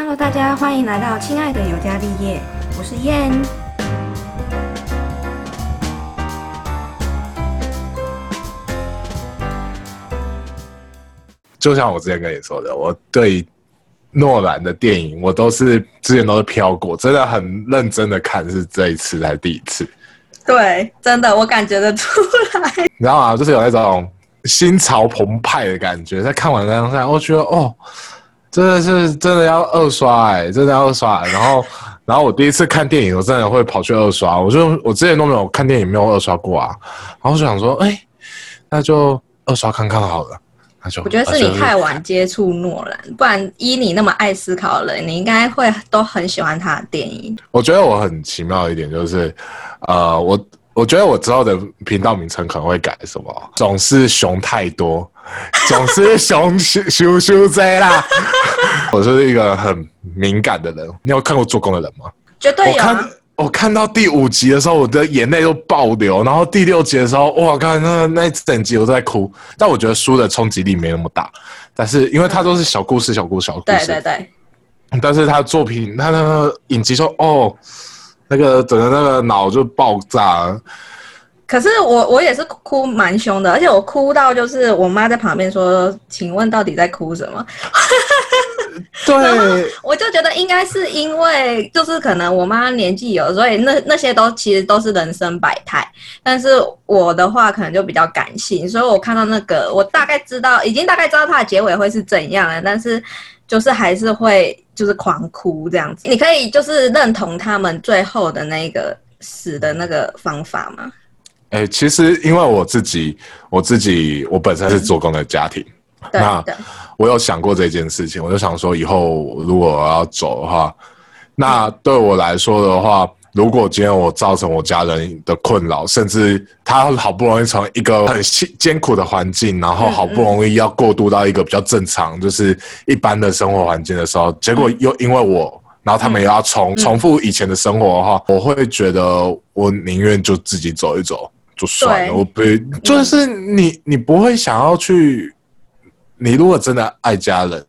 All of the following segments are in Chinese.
Hello，大家欢迎来到亲爱的尤加利叶，我是燕。就像我之前跟你说的，我对诺兰的电影，我都是之前都是飘过，真的很认真的看，是这一次才第一次。对，真的我感觉得出来。你知道吗？就是有那种心潮澎湃的感觉，在看完那张赛，我觉得哦，真的是真的要二刷哎，真的要二刷。然后，然后我第一次看电影，我真的会跑去二刷。我就我之前都没有看电影，没有二刷过啊。然后就想说，哎，那就二刷看看好了。那就我觉得是你太晚接触诺兰，不然依你那么爱思考的人，你应该会都很喜欢他的电影。我觉得我很奇妙一点就是，呃，我我觉得我之后的频道名称可能会改什么，总是熊太多，总是熊羞羞羞贼啦。我是一个很敏感的人，你有看过做工的人吗？绝对有。我看到第五集的时候，我的眼泪都爆流。然后第六集的时候，哇，看那那一整集我都在哭。但我觉得书的冲击力没那么大。但是因为它都是小故事，小故事，小故事。对对对。但是他的作品，他那个影集说，哦，那个整个那个脑就爆炸。可是我我也是哭蛮凶的，而且我哭到就是我妈在旁边说：“请问到底在哭什么？” 对，我就觉得应该是因为，就是可能我妈年纪有，所以那那些都其实都是人生百态。但是我的话可能就比较感性，所以我看到那个，我大概知道，已经大概知道它的结尾会是怎样了。但是就是还是会就是狂哭这样子。你可以就是认同他们最后的那个死的那个方法吗？哎，其实因为我自己，我自己我本身是做工的家庭。那我有想过这件事情，我就想说，以后如果我要走的话，那对我来说的话，如果今天我造成我家人的困扰，甚至他好不容易从一个很艰苦的环境，然后好不容易要过渡到一个比较正常，就是一般的生活环境的时候，结果又因为我，然后他们又要重重复以前的生活的话，我会觉得我宁愿就自己走一走就算了，我不就是你，你不会想要去。你如果真的爱家人，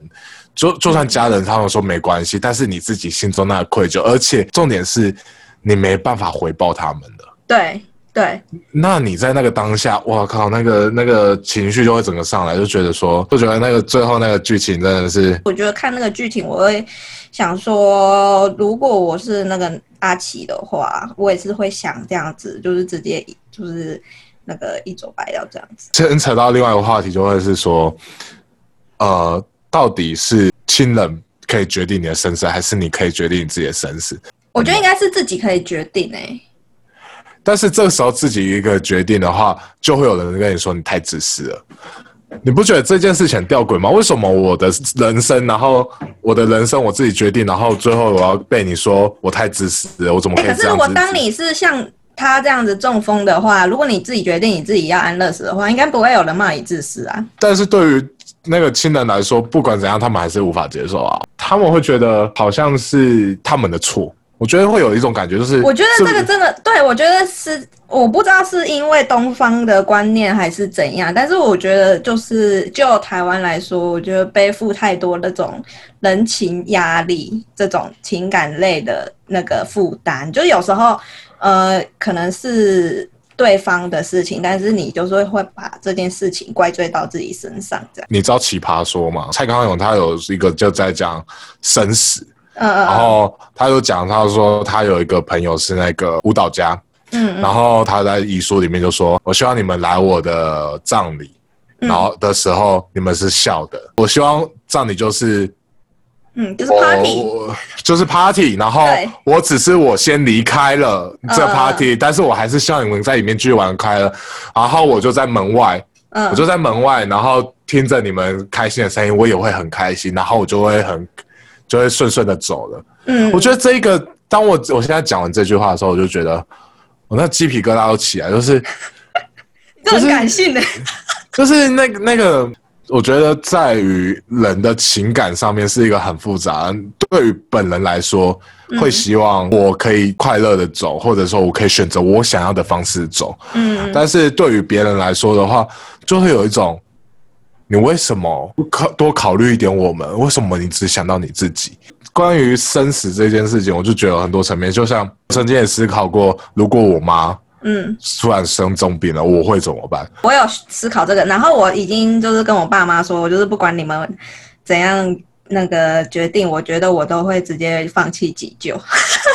就就算家人他们说没关系，但是你自己心中那个愧疚，而且重点是你没办法回报他们的。对对。那你在那个当下，我靠，那个那个情绪就会整个上来，就觉得说，就觉得那个最后那个剧情真的是。我觉得看那个剧情，我会想说，如果我是那个阿奇的话，我也是会想这样子，就是直接就是那个一走白掉这样子。牵扯到另外一个话题，就会是说。呃，到底是亲人可以决定你的生死，还是你可以决定你自己的生死？我觉得应该是自己可以决定诶。但是这个时候自己一个决定的话，就会有人跟你说你太自私了。你不觉得这件事情吊诡吗？为什么我的人生，然后我的人生我自己决定，然后最后我要被你说我太自私了？我怎么可以这样子？可是我当你是像他这样子中风的话，如果你自己决定你自己要安乐死的话，应该不会有人骂你自私啊。但是对于那个亲人来说，不管怎样，他们还是无法接受啊。他们会觉得好像是他们的错。我觉得会有一种感觉，就是我觉得这个真的对我觉得是，我不知道是因为东方的观念还是怎样。但是我觉得，就是就台湾来说，我觉得背负太多那种人情压力、这种情感类的那个负担，就有时候呃，可能是。对方的事情，但是你就是会把这件事情怪罪到自己身上，这样。你知道奇葩说吗？蔡康永他有一个就在讲生死，嗯嗯，然后他就讲，他说他有一个朋友是那个舞蹈家，嗯，然后他在遗书里面就说：“我希望你们来我的葬礼，然后的时候你们是笑的。我希望葬礼就是。”嗯，就是 party，就是 party，然后我只是我先离开了这 party，但是我还是希望你们在里面继续玩开了，然后我就在门外，我就在门外，然后听着你们开心的声音，我也会很开心，然后我就会很就会顺顺的走了。嗯，我觉得这一个，当我我现在讲完这句话的时候，我就觉得我那鸡皮疙瘩都起来，就是 很感性的，就是那个那个。我觉得在于人的情感上面是一个很复杂。对于本人来说，会希望我可以快乐的走，或者说我可以选择我想要的方式走。嗯，但是对于别人来说的话，就会有一种，你为什么不考多考虑一点我们？为什么你只想到你自己？关于生死这件事情，我就觉得很多层面，就像曾经也思考过，如果我妈嗯突然生重病了，我会怎么办？我有思考这个，然后我已经就是跟我爸妈说，我就是不管你们怎样那个决定，我觉得我都会直接放弃急救。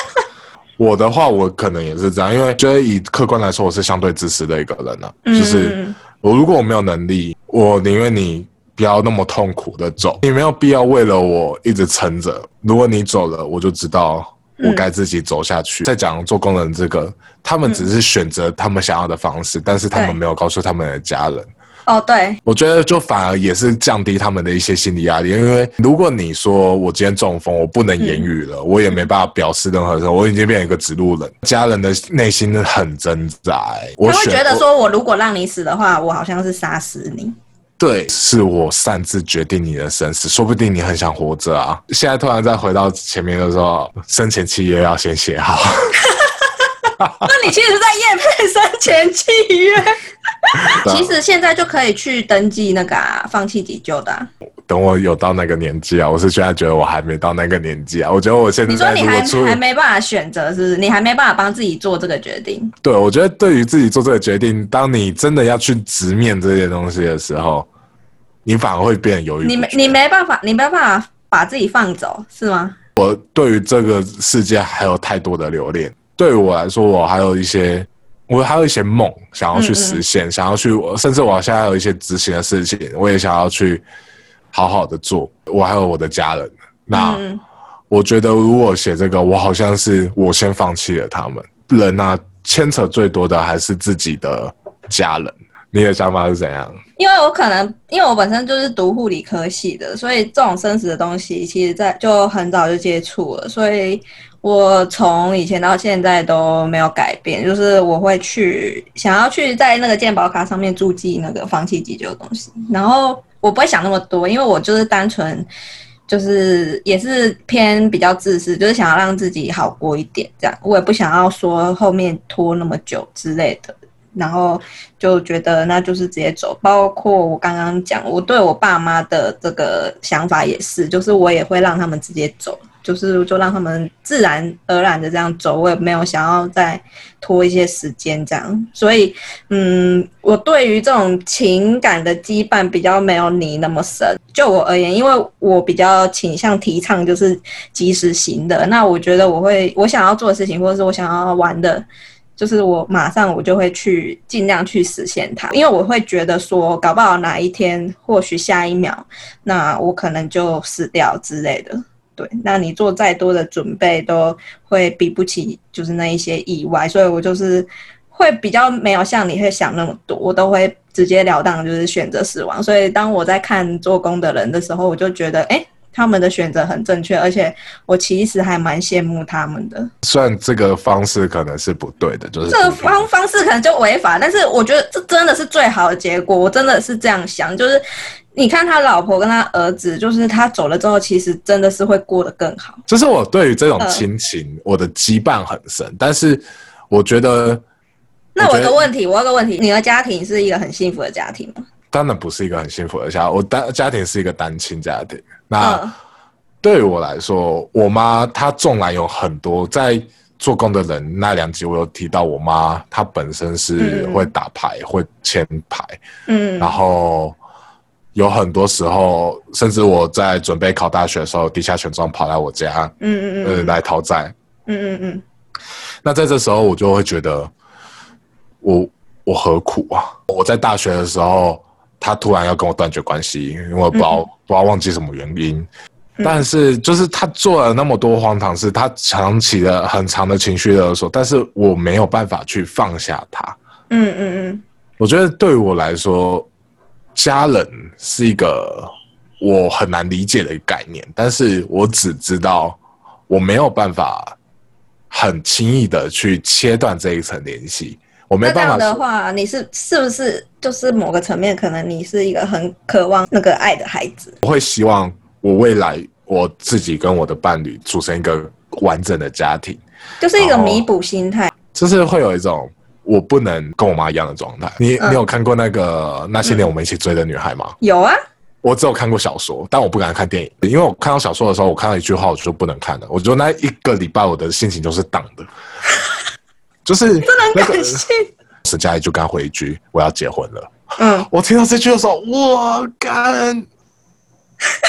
我的话，我可能也是这样，因为觉得以客观来说，我是相对自私的一个人呢。就是我如果我没有能力，我宁愿你不要那么痛苦的走，你没有必要为了我一直撑着。如果你走了，我就知道我该自己走下去。再讲做工人这个，他们只是选择他们想要的方式，但是他们没有告诉他们的家人。哦，对，我觉得就反而也是降低他们的一些心理压力，因为如果你说我今天中风，我不能言语了，我也没办法表示任何事，我已经变成一个指路人，家人的内心很挣扎。他会觉得说我如果让你死的话，我好像是杀死你。对，是我擅自决定你的生死，说不定你很想活着啊。现在突然再回到前面的时候，生前契约要先写好。那你其实在验配生前契约。其实现在就可以去登记那个放弃急救的。等我有到那个年纪啊，我是现在觉得我还没到那个年纪啊。我觉得我现在你说你还还没办法选择，是不是？你还没办法帮自己做这个决定？对，我觉得对于自己做这个决定，当你真的要去直面这些东西的时候，你反而会变得犹豫。你没你没办法，你没办法把自己放走，是吗？我对于这个世界还有太多的留恋。对于我来说，我还有一些。我还有一些梦想要去实现，想要去，甚至我现在有一些执行的事情，我也想要去好好的做。我还有我的家人，那我觉得如果写这个，我好像是我先放弃了他们。人啊，牵扯最多的还是自己的家人。你的想法是怎样？因为我可能，因为我本身就是读护理科系的，所以这种生死的东西，其实在就很早就接触了，所以。我从以前到现在都没有改变，就是我会去想要去在那个健保卡上面注记那个放弃急救的东西，然后我不会想那么多，因为我就是单纯就是也是偏比较自私，就是想要让自己好过一点这样，我也不想要说后面拖那么久之类的，然后就觉得那就是直接走。包括我刚刚讲，我对我爸妈的这个想法也是，就是我也会让他们直接走。就是就让他们自然而然的这样走，我也没有想要再拖一些时间这样，所以嗯，我对于这种情感的羁绊比较没有你那么深。就我而言，因为我比较倾向提倡就是及时行的，那我觉得我会我想要做的事情，或者是我想要玩的，就是我马上我就会去尽量去实现它，因为我会觉得说，搞不好哪一天，或许下一秒，那我可能就死掉之类的。对，那你做再多的准备都会比不起，就是那一些意外，所以我就是会比较没有像你会想那么多，我都会直截了当就是选择死亡。所以当我在看做工的人的时候，我就觉得，哎，他们的选择很正确，而且我其实还蛮羡慕他们的。虽然这个方式可能是不对的，就是这个方方式可能就违法，但是我觉得这真的是最好的结果。我真的是这样想，就是。你看他老婆跟他儿子，就是他走了之后，其实真的是会过得更好。就是我对于这种亲情，我的羁绊很深。但是我觉得，那我有个问题，我有个问题，你的家庭是一个很幸福的家庭吗？当然不是一个很幸福的家，我单家庭是一个单亲家庭。那对于我来说，我妈她纵然有很多在做工的人，那两集我有提到，我妈她本身是会打牌，会签牌，嗯，然后。有很多时候，甚至我在准备考大学的时候，地下钱庄跑来我家，嗯嗯嗯，来讨债，嗯嗯嗯。那在这时候，我就会觉得，我我何苦啊？我在大学的时候，他突然要跟我断绝关系，因为我不知道不知道忘记什么原因。但是，就是他做了那么多荒唐事，他长期的很长的情绪勒索，但是我没有办法去放下他。嗯嗯嗯。我觉得对于我来说。家人是一个我很难理解的概念，但是我只知道我没有办法很轻易的去切断这一层联系。我没办法的话，你是是不是就是某个层面，可能你是一个很渴望那个爱的孩子？我会希望我未来我自己跟我的伴侣组成一个完整的家庭，就是一个弥补心态，就是会有一种。我不能跟我妈一样的状态。你你有看过那个那些年我们一起追的女孩吗？有啊，我只有看过小说，但我不敢看电影，因为我看到小说的时候，我看到一句话，我就不能看了。我觉得那一个礼拜我的心情都是荡的，就是真的很感性。沈佳宜就刚回一句：“我要结婚了。”嗯，我听到这句的时候，我干，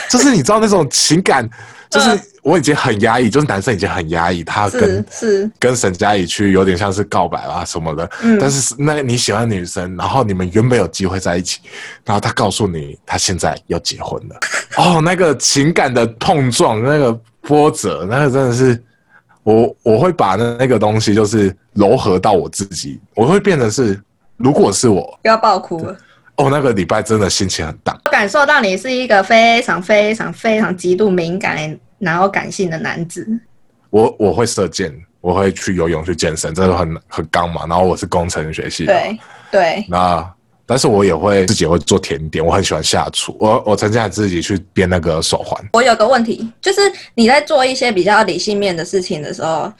就是你知道那种情感，就是我已经很压抑，就是男生已经很压抑，他跟是跟沈佳宜去有点像是告白啊什么的。嗯，但是那你喜欢女生，然后你们原本有机会在一起，然后他告诉你他现在要结婚了，哦，那个情感的碰撞，那个波折，那个真的是我我会把那那个东西就是柔合到我自己，我会变成是。如果是我，要爆哭了哦！那个礼拜真的心情很大，我感受到你是一个非常非常非常极度敏感然后感性的男子。我我会射箭，我会去游泳去健身，这个很很刚嘛。然后我是工程学系的，对对。那但是我也会自己会做甜点，我很喜欢下厨。我我曾经还自己去编那个手环。我有个问题，就是你在做一些比较理性面的事情的时候，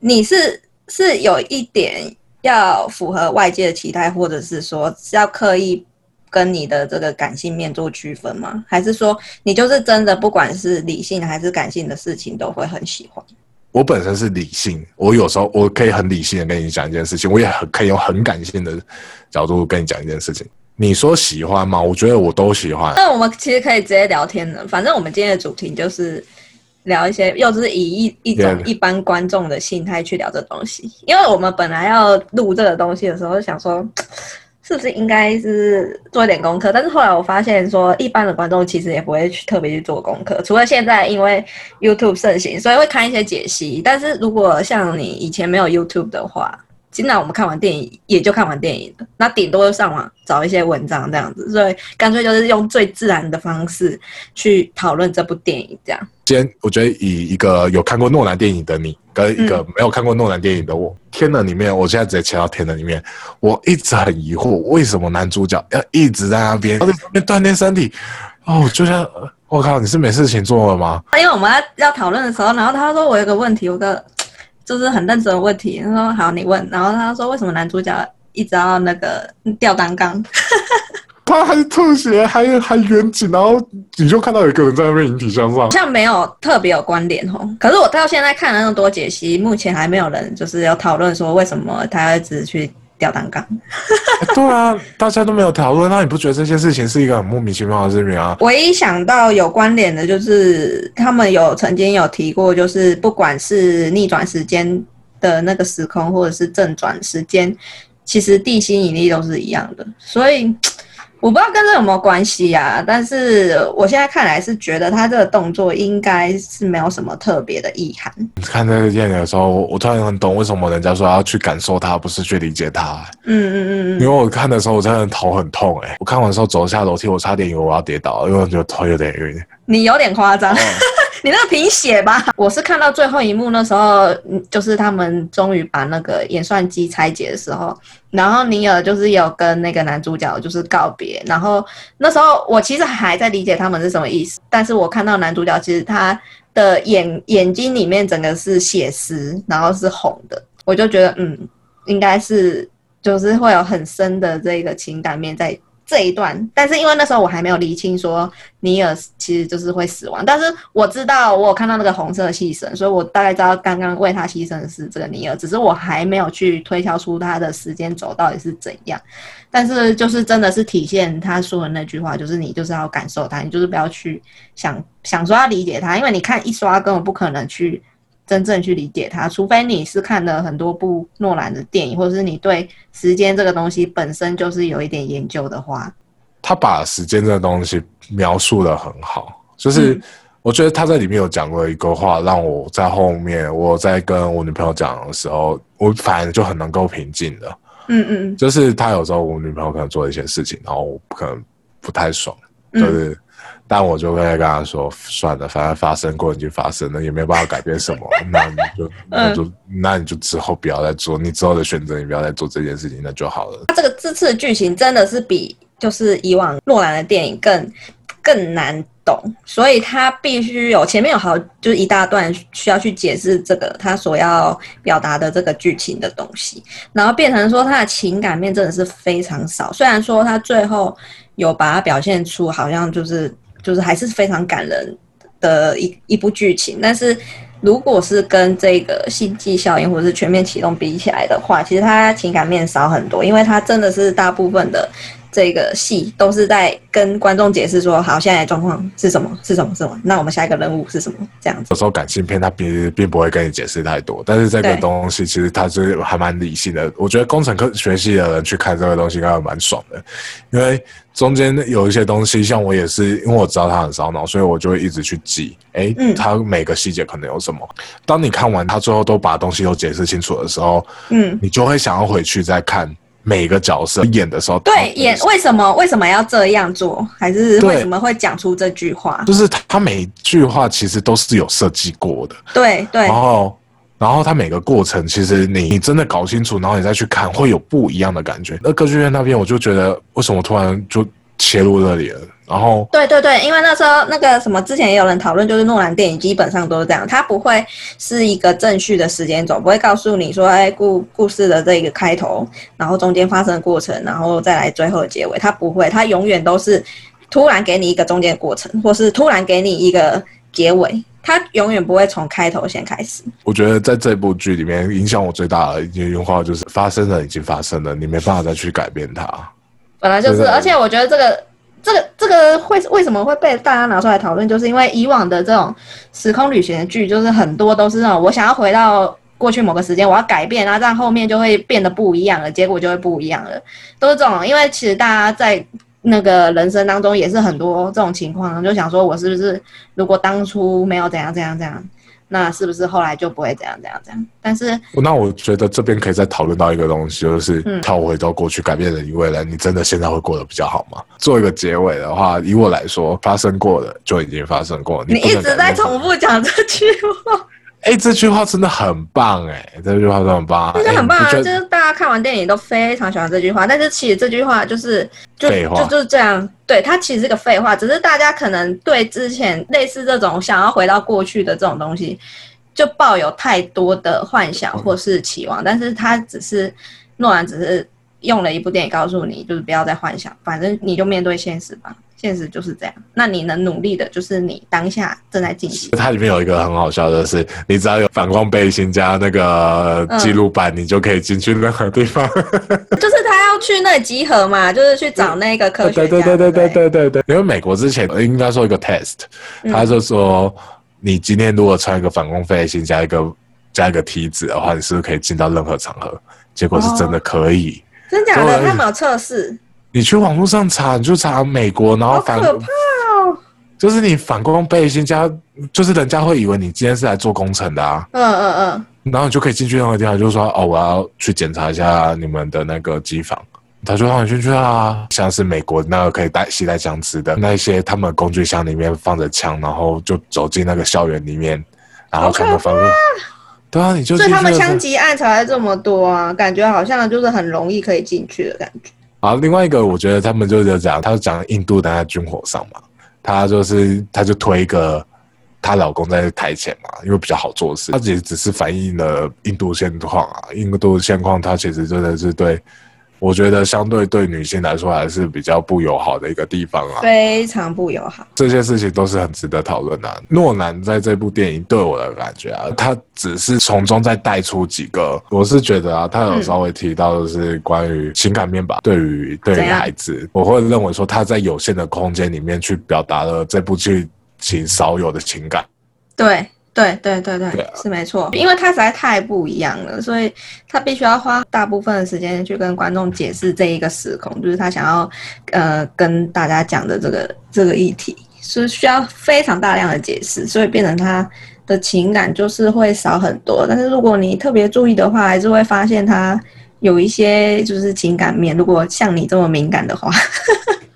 你是是有一点。要符合外界的期待，或者是说要刻意跟你的这个感性面做区分吗？还是说你就是真的不管是理性还是感性的事情都会很喜欢？我本身是理性，我有时候我可以很理性的跟你讲一件事情，我也很可以用很感性的角度跟你讲一件事情。你说喜欢吗？我觉得我都喜欢。那我们其实可以直接聊天的，反正我们今天的主题就是。聊一些，又是以一一种一般观众的心态去聊这东西，因为我们本来要录这个东西的时候，想说是不是应该是做一点功课，但是后来我发现说，一般的观众其实也不会去特别去做功课，除了现在因为 YouTube 盛行，所以会看一些解析。但是如果像你以前没有 YouTube 的话，现在我们看完电影也就看完电影了，那顶多就上网找一些文章这样子，所以干脆就是用最自然的方式去讨论这部电影。这样，今天我觉得以一个有看过诺兰电影的你，跟一个没有看过诺兰电影的我，《天能》里面，我现在直接切到《天能》里面，我一直很疑惑，为什么男主角要一直在那边在那边锻炼身体？哦，就像我靠，你是没事情做了吗？因为我们要要讨论的时候，然后他说我有个问题，有个。就是很认真的问题，他说好，你问。然后他说为什么男主角一直要那个吊单杠？他还特写，还还远景，然后你就看到有一个人在那边引体向上，好像没有特别有关联哦。可是我到现在看了那么多解析，目前还没有人就是要讨论说为什么他要一直去。吊单杠，对啊，大家都没有讨论，那你不觉得这件事情是一个很莫名其妙的事情啊？唯一想到有关联的，就是他们有曾经有提过，就是不管是逆转时间的那个时空，或者是正转时间，其实地心引力都是一样的，所以。我不知道跟这有没有关系呀，但是我现在看来是觉得他这个动作应该是没有什么特别的意涵。看这个电影的时候，我突然很懂为什么人家说要去感受它，不是去理解它。嗯嗯嗯嗯。因为我看的时候，我真的头很痛哎！我看完的时候走下楼梯，我差点以为我要跌倒，因为我觉得头有点晕。你有点夸张。你那个贫血吧？我是看到最后一幕那时候，就是他们终于把那个演算机拆解的时候，然后尼尔就是有跟那个男主角就是告别，然后那时候我其实还在理解他们是什么意思，但是我看到男主角其实他的眼眼睛里面整个是血丝，然后是红的，我就觉得嗯，应该是就是会有很深的这个情感面在。这一段，但是因为那时候我还没有理清说尼尔其实就是会死亡，但是我知道我有看到那个红色的牺牲，所以我大概知道刚刚为他牺牲的是这个尼尔，只是我还没有去推敲出他的时间轴到底是怎样。但是就是真的是体现他说的那句话，就是你就是要感受他，你就是不要去想想说要理解他，因为你看一刷根本不可能去。真正去理解它，除非你是看了很多部诺兰的电影，或者是你对时间这个东西本身就是有一点研究的话，他把时间这个东西描述的很好。就是我觉得他在里面有讲过一个话，让我在后面我在跟我女朋友讲的时候，我反而就很能够平静的。嗯嗯，就是他有时候我女朋友可能做一些事情，然后我可能不太爽，就是。但我就会跟他说：“算了，反正发生过已经发生了，也没有办法改变什么。那你就那就那你就之后不要再做，你之后的选择你不要再做这件事情，那就好了。”他这个这次的剧情真的是比就是以往诺兰的电影更更难懂，所以他必须有前面有好就是一大段需要去解释这个他所要表达的这个剧情的东西，然后变成说他的情感面真的是非常少。虽然说他最后有把它表现出好像就是就是还是非常感人的一一部剧情，但是如果是跟这个星际效应或者是全面启动比起来的话，其实他情感面少很多，因为他真的是大部分的。这个戏都是在跟观众解释说，好，现在的状况是什么？是什么？是什么？那我们下一个任务是什么？这样子。有时候感情片它并并不会跟你解释太多，但是这个东西其实它是还蛮理性的。我觉得工程科学系的人去看这个东西应该蛮爽的，因为中间有一些东西，像我也是，因为我知道它很烧脑，所以我就会一直去记，哎，它每个细节可能有什么。当你看完它最后都把东西都解释清楚的时候，嗯，你就会想要回去再看。每个角色演的时候，对演为什么为什么要这样做，还是为什么会讲出这句话？就是他每句话其实都是有设计过的。对对。然后，然后他每个过程，其实你你真的搞清楚，然后你再去看，会有不一样的感觉。那歌剧院那边，我就觉得为什么突然就切入这里了？然后，对对对，因为那时候那个什么，之前也有人讨论，就是诺兰电影基本上都是这样，它不会是一个正序的时间轴，不会告诉你说，哎，故故事的这个开头，然后中间发生的过程，然后再来最后的结尾，它不会，它永远都是突然给你一个中间过程，或是突然给你一个结尾，它永远不会从开头先开始。我觉得在这部剧里面，影响我最大的一句话就是：发生了，已经发生了，你没办法再去改变它。本来就是，而且我觉得这个。这个这个会为什么会被大家拿出来讨论？就是因为以往的这种时空旅行的剧，就是很多都是那种我想要回到过去某个时间，我要改变，然后这样后面就会变得不一样了，结果就会不一样了，都是这种。因为其实大家在那个人生当中也是很多这种情况，就想说我是不是如果当初没有怎样怎样怎样。那是不是后来就不会怎样怎样怎样？但是那我觉得这边可以再讨论到一个东西，就是跳回到过去改变了你未来，你真的现在会过得比较好吗？做一个结尾的话，以我来说，发生过的就已经发生过。你一直在重复讲这句话。哎，这句话真的很棒哎！这句话真的很棒，真的很棒啊！就是大家看完电影都非常喜欢这句话，但是其实这句话就是就就就是这样，对它其实是个废话，只是大家可能对之前类似这种想要回到过去的这种东西，就抱有太多的幻想或是期望，但是它只是诺兰只是用了一部电影告诉你，就是不要再幻想，反正你就面对现实吧。现实就是这样。那你能努力的，就是你当下正在进行。它里面有一个很好笑的是，你只要有反光背心加那个记录板，你就可以进去任何地方。就是他要去那集合嘛，就是去找那个科学家。对对对对对对对。因为美国之前应该说一个 test，他就说你今天如果穿一个反光背心加一个加一个梯子的话，你是不是可以进到任何场合？结果是真的可以。真假的？他们有测试。你去网络上查，你就查美国，然后反，可怕哦！就是你反光背心加，就是人家会以为你今天是来做工程的啊。嗯嗯嗯。然后你就可以进去任何地方，就是说哦，我要去检查一下你们的那个机房，他就让你进去啊。像是美国那个可以带携带枪支的那些，他们工具箱里面放着枪，然后就走进那个校园里面，然后全部放入。对啊，你就所以他们枪击案才这么多啊，感觉好像就是很容易可以进去的感觉。啊，另外一个我觉得他们就是讲，他讲印度在军火上嘛，他就是他就推一个她老公在台前嘛，因为比较好做事，他其实只是反映了印度现况啊，印度现况，他其实真的是对。我觉得相对对女性来说还是比较不友好的一个地方啊，非常不友好。这些事情都是很值得讨论的。诺兰在这部电影对我的感觉啊，他只是从中再带出几个，我是觉得啊，他有稍微提到的是关于情感面吧。对于对于孩子，我会认为说他在有限的空间里面去表达了这部剧情少有的情感。对。对对对对，是没错，因为它实在太不一样了，所以他必须要花大部分的时间去跟观众解释这一个时空，就是他想要呃跟大家讲的这个这个议题，是需要非常大量的解释，所以变成他的情感就是会少很多。但是如果你特别注意的话，还是会发现他有一些就是情感面，如果像你这么敏感的话。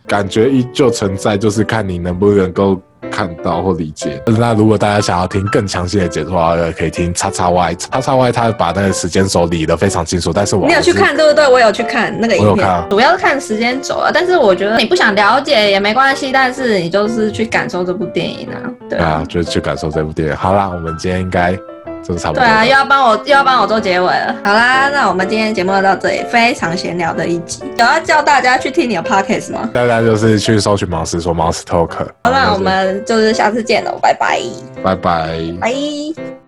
感觉依旧存在，就是看你能不能够。看到或理解。那如果大家想要听更详细的解说可以听叉叉 Y 叉叉 Y，他把那个时间轴理得非常清楚。但是我你有去看对不对？我有去看那个影片，主要是看时间轴啊。但是我觉得你不想了解也没关系，但是你就是去感受这部电影啊。对啊，就是去感受这部电影。好啦，我们今天应该。对啊，又要帮我又要帮我做结尾了。好啦，那我们今天节目就到这里，非常闲聊的一集。有要叫大家去听你的 podcast 吗？大家就是去搜寻毛师说毛师 talk。好，那我们就是下次见喽，拜拜。拜拜。拜。